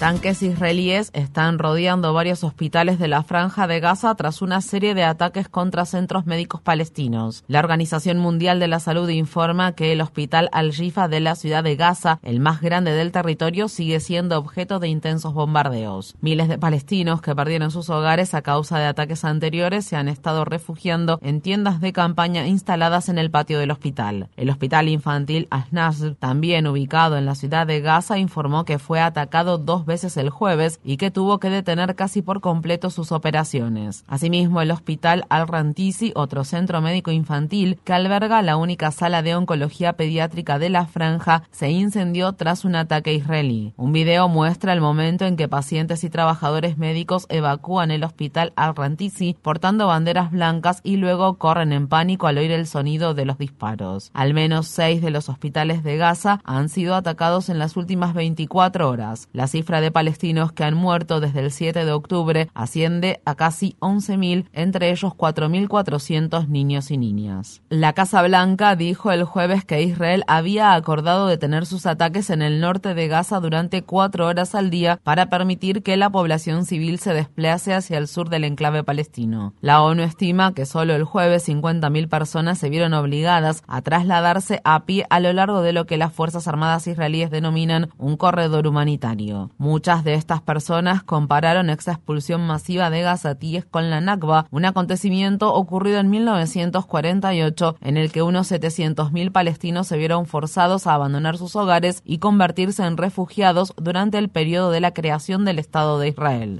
Tanques israelíes están rodeando varios hospitales de la franja de Gaza tras una serie de ataques contra centros médicos palestinos. La Organización Mundial de la Salud informa que el hospital Al-Rifa de la ciudad de Gaza, el más grande del territorio, sigue siendo objeto de intensos bombardeos. Miles de palestinos que perdieron sus hogares a causa de ataques anteriores se han estado refugiando en tiendas de campaña instaladas en el patio del hospital. El hospital infantil Al-Nasr, también ubicado en la ciudad de Gaza, informó que fue atacado dos veces el jueves y que tuvo que detener casi por completo sus operaciones. Asimismo, el Hospital Al-Rantisi, otro centro médico infantil que alberga la única sala de oncología pediátrica de la franja, se incendió tras un ataque israelí. Un video muestra el momento en que pacientes y trabajadores médicos evacúan el Hospital Al-Rantisi portando banderas blancas y luego corren en pánico al oír el sonido de los disparos. Al menos seis de los hospitales de Gaza han sido atacados en las últimas 24 horas. La cifra de palestinos que han muerto desde el 7 de octubre asciende a casi 11.000, entre ellos 4.400 niños y niñas. La Casa Blanca dijo el jueves que Israel había acordado detener sus ataques en el norte de Gaza durante cuatro horas al día para permitir que la población civil se desplace hacia el sur del enclave palestino. La ONU estima que solo el jueves 50.000 personas se vieron obligadas a trasladarse a pie a lo largo de lo que las Fuerzas Armadas israelíes denominan un corredor humanitario. Muchas de estas personas compararon esa expulsión masiva de gazatíes con la Nakba, un acontecimiento ocurrido en 1948 en el que unos 700.000 palestinos se vieron forzados a abandonar sus hogares y convertirse en refugiados durante el periodo de la creación del Estado de Israel.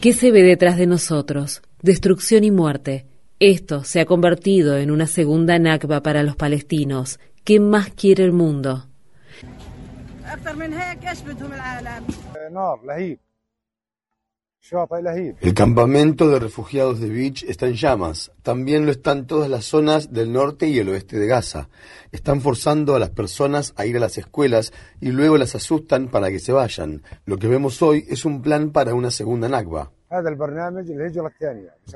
¿Qué se ve detrás de nosotros? Destrucción y muerte. Esto se ha convertido en una segunda Nakba para los palestinos. ¿Qué más quiere el mundo? El campamento de refugiados de Beach está en llamas. También lo están todas las zonas del norte y el oeste de Gaza. Están forzando a las personas a ir a las escuelas y luego las asustan para que se vayan. Lo que vemos hoy es un plan para una segunda Nakba.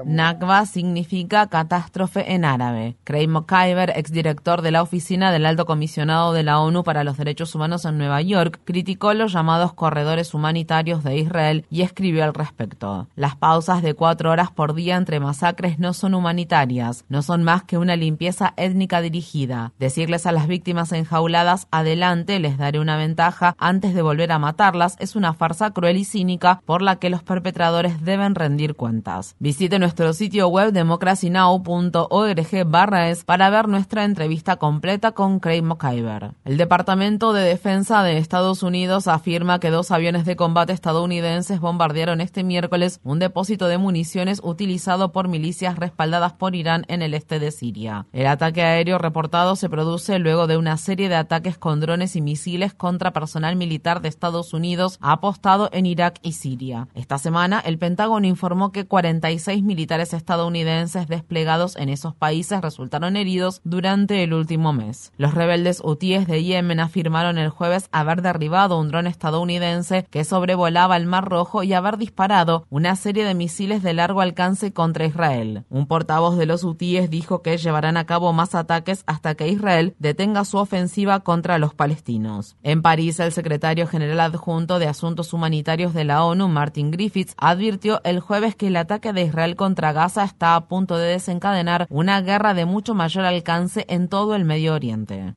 Nakba significa catástrofe en árabe. Craig McIver, exdirector de la Oficina del Alto Comisionado de la ONU para los Derechos Humanos en Nueva York, criticó los llamados corredores humanitarios de Israel y escribió al respecto. Las pausas de cuatro horas por día entre masacres no son humanitarias, no son más que una limpieza étnica dirigida. Decirles a las víctimas enjauladas, adelante, les daré una ventaja antes de volver a matarlas, es una farsa cruel y cínica por la que los perpetradores deben rendir cuentas. Visite nuestro sitio web democracynow.org barra es para ver nuestra entrevista completa con Craig McIver. El Departamento de Defensa de Estados Unidos afirma que dos aviones de combate estadounidenses bombardearon este miércoles un depósito de municiones utilizado por milicias respaldadas por Irán en el este de Siria. El ataque aéreo reportado se produce luego de una serie de ataques con drones y misiles contra personal militar de Estados Unidos apostado en Irak y Siria. Esta semana, el Pentágono informó que 46 militares estadounidenses desplegados en esos países resultaron heridos durante el último mes. Los rebeldes hutíes de Yemen afirmaron el jueves haber derribado un dron estadounidense que sobrevolaba el Mar Rojo y haber disparado una serie de misiles de largo alcance contra Israel. Un portavoz de los hutíes dijo que llevarán a cabo más ataques hasta que Israel detenga su ofensiva contra los palestinos. En París, el secretario general adjunto de Asuntos Humanitarios de la ONU, Martin Griffiths, advirtió el jueves que el ataque de Israel contra Gaza está a punto de desencadenar una guerra de mucho mayor alcance en todo el Medio Oriente.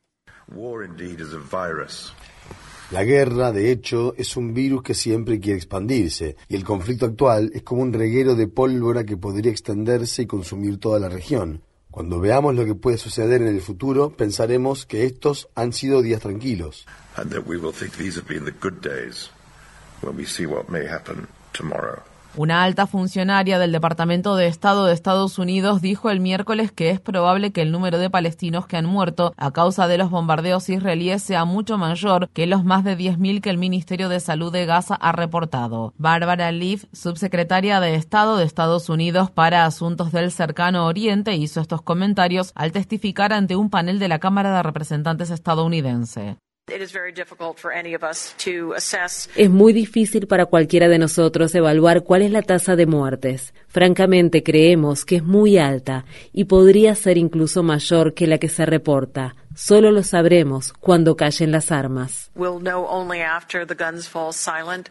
La guerra, de hecho, es un virus que siempre quiere expandirse, y el conflicto actual es como un reguero de pólvora que podría extenderse y consumir toda la región. Cuando veamos lo que puede suceder en el futuro, pensaremos que estos han sido días tranquilos. Una alta funcionaria del Departamento de Estado de Estados Unidos dijo el miércoles que es probable que el número de palestinos que han muerto a causa de los bombardeos israelíes sea mucho mayor que los más de 10.000 que el Ministerio de Salud de Gaza ha reportado. Barbara Leaf, subsecretaria de Estado de Estados Unidos para Asuntos del Cercano Oriente, hizo estos comentarios al testificar ante un panel de la Cámara de Representantes estadounidense. Es muy difícil para cualquiera de nosotros evaluar cuál es la tasa de muertes. Francamente creemos que es muy alta y podría ser incluso mayor que la que se reporta. Solo lo sabremos cuando callen las armas.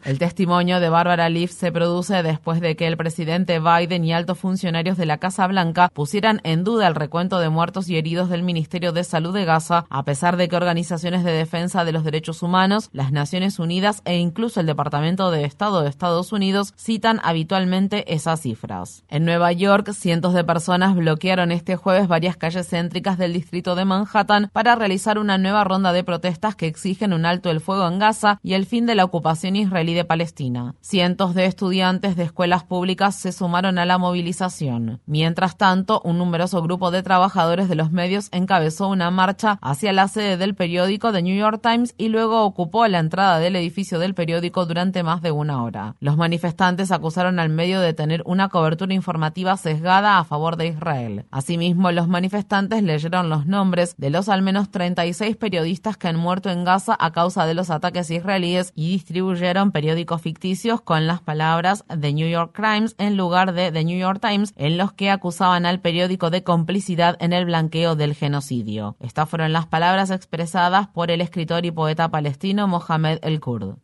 El testimonio de Barbara Leaf se produce después de que el presidente Biden y altos funcionarios de la Casa Blanca pusieran en duda el recuento de muertos y heridos del Ministerio de Salud de Gaza, a pesar de que organizaciones de defensa de los derechos humanos, las Naciones Unidas e incluso el Departamento de Estado de Estados Unidos citan habitualmente esas cifras. En Nueva York, cientos de personas bloquearon este jueves varias calles céntricas del distrito de Manhattan para realizar una nueva ronda de protestas que exigen un alto el fuego en Gaza y el fin de la ocupación israelí de Palestina. Cientos de estudiantes de escuelas públicas se sumaron a la movilización. Mientras tanto, un numeroso grupo de trabajadores de los medios encabezó una marcha hacia la sede del periódico The New York Times y luego ocupó la entrada del edificio del periódico durante más de una hora. Los manifestantes acusaron al medio de tener una cobertura informativa sesgada a favor de Israel. Asimismo, los manifestantes leyeron los nombres de los al menos 36 periodistas que han muerto en Gaza a causa de los ataques israelíes y distribuyeron periódicos ficticios con las palabras The New York Crimes en lugar de The New York Times, en los que acusaban al periódico de complicidad en el blanqueo del genocidio. Estas fueron las palabras expresadas por el escritor y poeta palestino Mohamed El Kurd.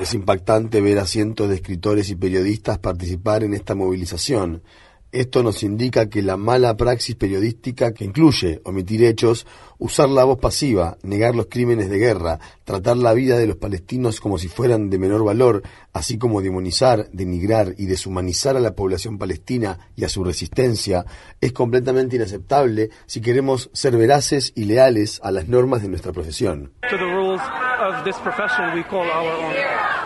Es impactante ver a cientos de escritores y periodistas participar en esta movilización. Esto nos indica que la mala praxis periodística, que incluye omitir hechos, usar la voz pasiva, negar los crímenes de guerra, tratar la vida de los palestinos como si fueran de menor valor, así como demonizar, denigrar y deshumanizar a la población palestina y a su resistencia, es completamente inaceptable si queremos ser veraces y leales a las normas de nuestra profesión.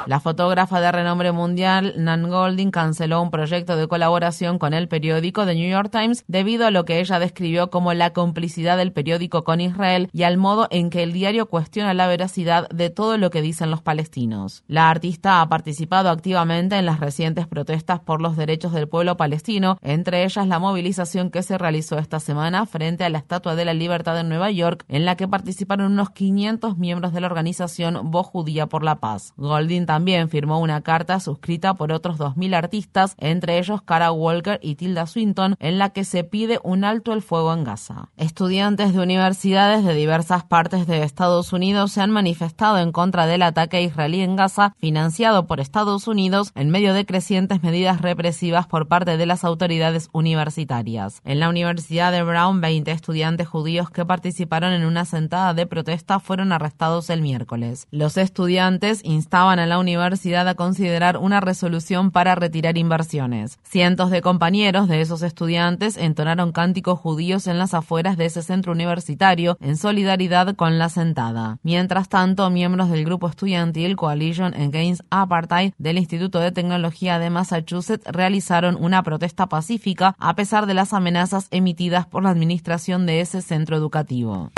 La fotógrafa de renombre mundial Nan Golding canceló un proyecto de colaboración con el periódico The New York Times debido a lo que ella describió como la complicidad del periódico con Israel y al modo en que el diario cuestiona la veracidad de todo lo que dicen los palestinos. La artista ha participado activamente en las recientes protestas por los derechos del pueblo palestino, entre ellas la movilización que se realizó esta semana frente a la Estatua de la Libertad en Nueva York, en la que participaron unos 500 miembros de la organización Voz Judía por la Paz. Golding también firmó una carta suscrita por otros 2.000 artistas, entre ellos Cara Walker y Tilda Swinton, en la que se pide un alto el fuego en Gaza. Estudiantes de universidades de diversas partes de Estados Unidos se han manifestado en contra del ataque israelí en Gaza, financiado por Estados Unidos en medio de crecientes medidas represivas por parte de las autoridades universitarias. En la Universidad de Brown, 20 estudiantes judíos que participaron en una sentada de protesta fueron arrestados el miércoles. Los estudiantes instaban a la universidad a considerar una resolución para retirar inversiones. Cientos de compañeros de esos estudiantes entonaron cánticos judíos en las afueras de ese centro universitario en solidaridad con la sentada. Mientras tanto, miembros del grupo estudiantil Coalition Against Apartheid del Instituto de Tecnología de Massachusetts realizaron una protesta pacífica a pesar de las amenazas emitidas por la administración de ese centro educativo.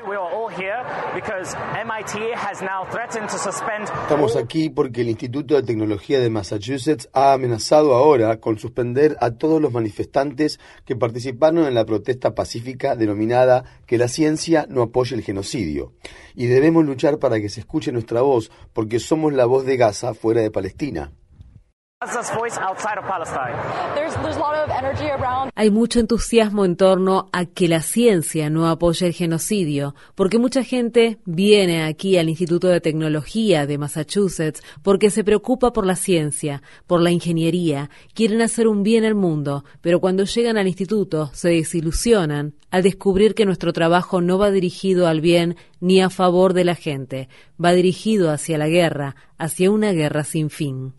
Estamos aquí porque el Instituto de Tecnología de Massachusetts ha amenazado ahora con suspender a todos los manifestantes que participaron en la protesta pacífica denominada Que la ciencia no apoye el genocidio. Y debemos luchar para que se escuche nuestra voz porque somos la voz de Gaza fuera de Palestina. Hay mucho entusiasmo en torno a que la ciencia no apoye el genocidio, porque mucha gente viene aquí al Instituto de Tecnología de Massachusetts porque se preocupa por la ciencia, por la ingeniería, quieren hacer un bien al mundo, pero cuando llegan al instituto se desilusionan al descubrir que nuestro trabajo no va dirigido al bien ni a favor de la gente, va dirigido hacia la guerra, hacia una guerra sin fin.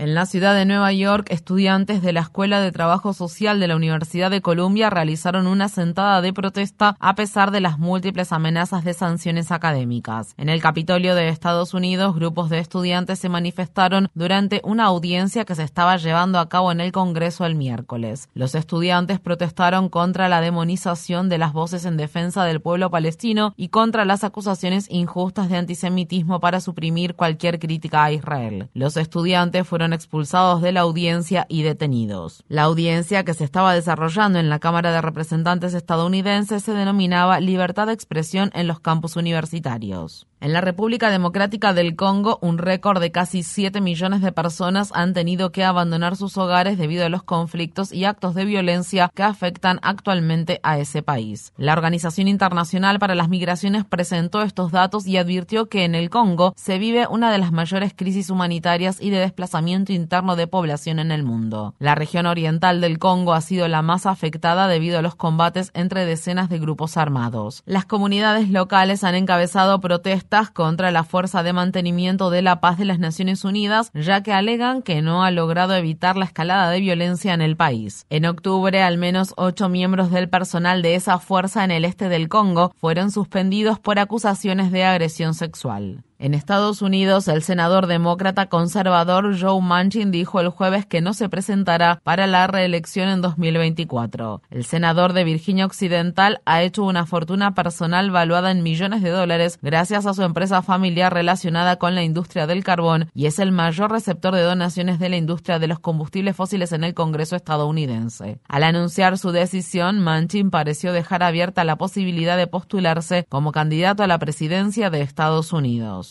En la ciudad de Nueva York, estudiantes de la Escuela de Trabajo Social de la Universidad de Columbia realizaron una sentada de protesta a pesar de las múltiples amenazas de sanciones académicas. En el Capitolio de Estados Unidos, grupos de estudiantes se manifestaron durante una audiencia que se estaba llevando a cabo en el Congreso el miércoles. Los estudiantes protestaron contra la demonización de las voces en defensa del pueblo palestino y contra las acusaciones injustas de antisemitismo para suprimir cualquier crítica a Israel. Los estudiantes fueron expulsados de la audiencia y detenidos. La audiencia que se estaba desarrollando en la Cámara de Representantes estadounidense se denominaba Libertad de Expresión en los campus universitarios. En la República Democrática del Congo, un récord de casi 7 millones de personas han tenido que abandonar sus hogares debido a los conflictos y actos de violencia que afectan actualmente a ese país. La Organización Internacional para las Migraciones presentó estos datos y advirtió que en el Congo se vive una de las mayores crisis humanitarias y de desplazamiento interno de población en el mundo. La región oriental del Congo ha sido la más afectada debido a los combates entre decenas de grupos armados. Las comunidades locales han encabezado protestas contra la Fuerza de Mantenimiento de la Paz de las Naciones Unidas, ya que alegan que no ha logrado evitar la escalada de violencia en el país. En octubre, al menos ocho miembros del personal de esa fuerza en el este del Congo fueron suspendidos por acusaciones de agresión sexual. En Estados Unidos, el senador demócrata conservador Joe Manchin dijo el jueves que no se presentará para la reelección en 2024. El senador de Virginia Occidental ha hecho una fortuna personal valuada en millones de dólares gracias a su empresa familiar relacionada con la industria del carbón y es el mayor receptor de donaciones de la industria de los combustibles fósiles en el Congreso estadounidense. Al anunciar su decisión, Manchin pareció dejar abierta la posibilidad de postularse como candidato a la presidencia de Estados Unidos.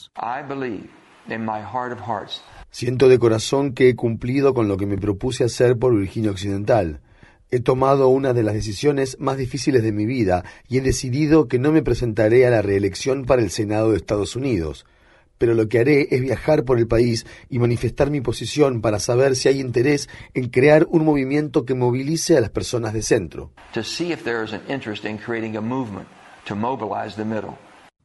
Siento de corazón que he cumplido con lo que me propuse hacer por Virginia Occidental. He tomado una de las decisiones más difíciles de mi vida y he decidido que no me presentaré a la reelección para el Senado de Estados Unidos. Pero lo que haré es viajar por el país y manifestar mi posición para saber si hay interés en crear un movimiento que movilice a las personas de centro.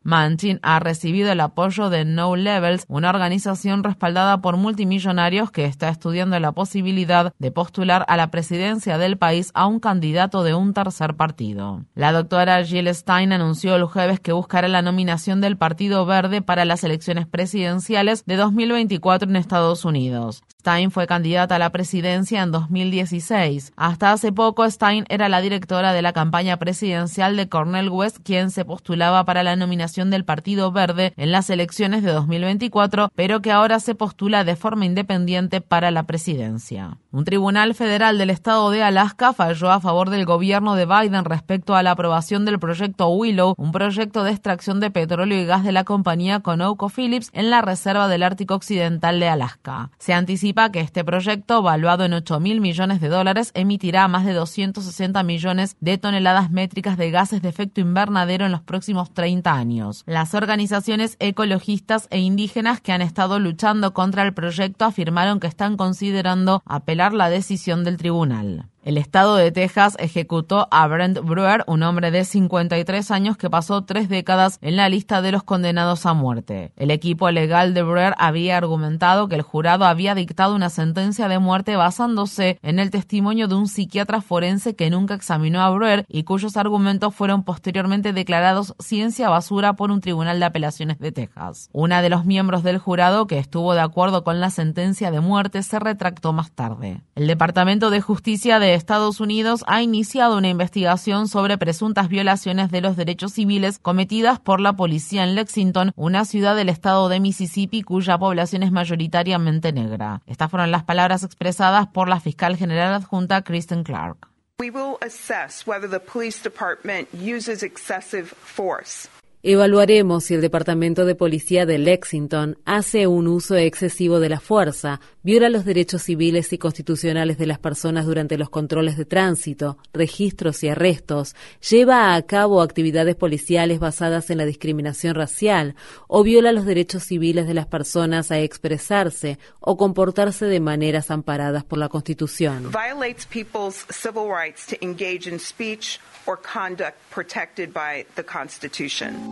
Manchin ha recibido el apoyo de No Levels, una organización respaldada por multimillonarios que está estudiando la posibilidad de postular a la presidencia del país a un candidato de un tercer partido. La doctora Jill Stein anunció el jueves que buscará la nominación del Partido Verde para las elecciones presidenciales de 2024 en Estados Unidos. Stein fue candidata a la presidencia en 2016. Hasta hace poco, Stein era la directora de la campaña presidencial de Cornel West, quien se postulaba para la nominación del Partido Verde en las elecciones de 2024, pero que ahora se postula de forma independiente para la presidencia. Un tribunal federal del estado de Alaska falló a favor del gobierno de Biden respecto a la aprobación del proyecto Willow, un proyecto de extracción de petróleo y gas de la compañía ConocoPhillips en la reserva del Ártico Occidental de Alaska. Se anticipa que este proyecto, valuado en 8 mil millones de dólares, emitirá más de 260 millones de toneladas métricas de gases de efecto invernadero en los próximos 30 años. Las organizaciones ecologistas e indígenas que han estado luchando contra el proyecto afirmaron que están considerando apelar la decisión del tribunal. El estado de Texas ejecutó a Brent Brewer, un hombre de 53 años que pasó tres décadas en la lista de los condenados a muerte. El equipo legal de Brewer había argumentado que el jurado había dictado una sentencia de muerte basándose en el testimonio de un psiquiatra forense que nunca examinó a Brewer y cuyos argumentos fueron posteriormente declarados ciencia basura por un tribunal de apelaciones de Texas. Una de los miembros del jurado que estuvo de acuerdo con la sentencia de muerte se retractó más tarde. El Departamento de Justicia de Estados Unidos ha iniciado una investigación sobre presuntas violaciones de los derechos civiles cometidas por la policía en Lexington, una ciudad del estado de Mississippi cuya población es mayoritariamente negra. Estas fueron las palabras expresadas por la fiscal general adjunta Kristen Clark. Evaluaremos si el Departamento de Policía de Lexington hace un uso excesivo de la fuerza, viola los derechos civiles y constitucionales de las personas durante los controles de tránsito, registros y arrestos, lleva a cabo actividades policiales basadas en la discriminación racial o viola los derechos civiles de las personas a expresarse o comportarse de maneras amparadas por la Constitución. Violates people's civil rights to engage in speech or conduct protected by the Constitution.